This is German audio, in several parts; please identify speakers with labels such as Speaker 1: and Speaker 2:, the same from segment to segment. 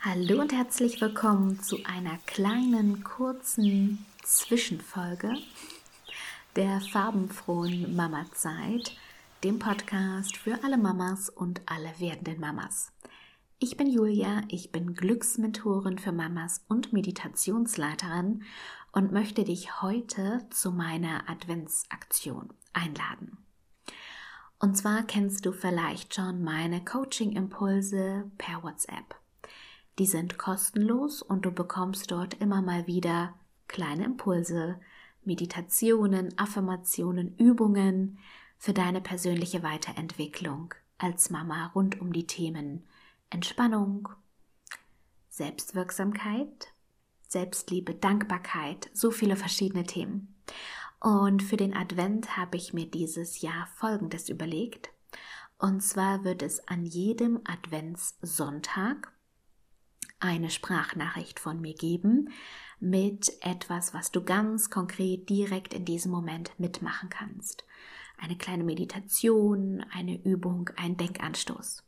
Speaker 1: Hallo und herzlich willkommen zu einer kleinen, kurzen Zwischenfolge der farbenfrohen Mama-Zeit, dem Podcast für alle Mamas und alle werdenden Mamas. Ich bin Julia, ich bin Glücksmentorin für Mamas und Meditationsleiterin und möchte dich heute zu meiner Adventsaktion einladen. Und zwar kennst du vielleicht schon meine Coaching-Impulse per WhatsApp. Die sind kostenlos und du bekommst dort immer mal wieder kleine Impulse, Meditationen, Affirmationen, Übungen für deine persönliche Weiterentwicklung als Mama rund um die Themen Entspannung, Selbstwirksamkeit, Selbstliebe, Dankbarkeit, so viele verschiedene Themen. Und für den Advent habe ich mir dieses Jahr Folgendes überlegt. Und zwar wird es an jedem Adventssonntag eine Sprachnachricht von mir geben mit etwas, was du ganz konkret direkt in diesem Moment mitmachen kannst. Eine kleine Meditation, eine Übung, ein Denkanstoß.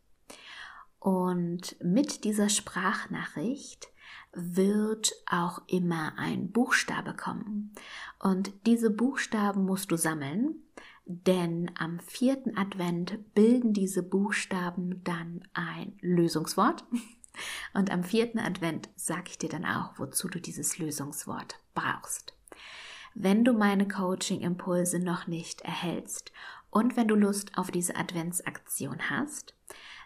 Speaker 1: Und mit dieser Sprachnachricht wird auch immer ein Buchstabe kommen. Und diese Buchstaben musst du sammeln, denn am vierten Advent bilden diese Buchstaben dann ein Lösungswort. Und am vierten Advent sage ich dir dann auch, wozu du dieses Lösungswort brauchst. Wenn du meine Coaching-Impulse noch nicht erhältst und wenn du Lust auf diese Adventsaktion hast,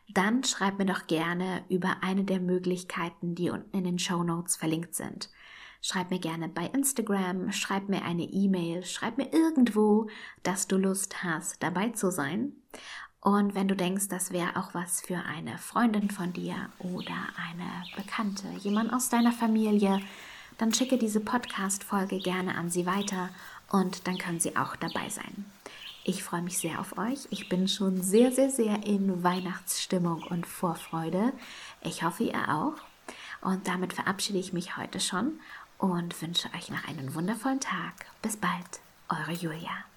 Speaker 1: dann schreib mir doch gerne über eine der Möglichkeiten, die unten in den Show Notes verlinkt sind. Schreib mir gerne bei Instagram, schreib mir eine E-Mail, schreib mir irgendwo, dass du Lust hast, dabei zu sein. Und wenn du denkst, das wäre auch was für eine Freundin von dir oder eine Bekannte, jemand aus deiner Familie, dann schicke diese Podcast-Folge gerne an sie weiter und dann können sie auch dabei sein. Ich freue mich sehr auf euch. Ich bin schon sehr, sehr, sehr in Weihnachtsstimmung und Vorfreude. Ich hoffe, ihr auch. Und damit verabschiede ich mich heute schon und wünsche euch noch einen wundervollen Tag. Bis bald, eure Julia.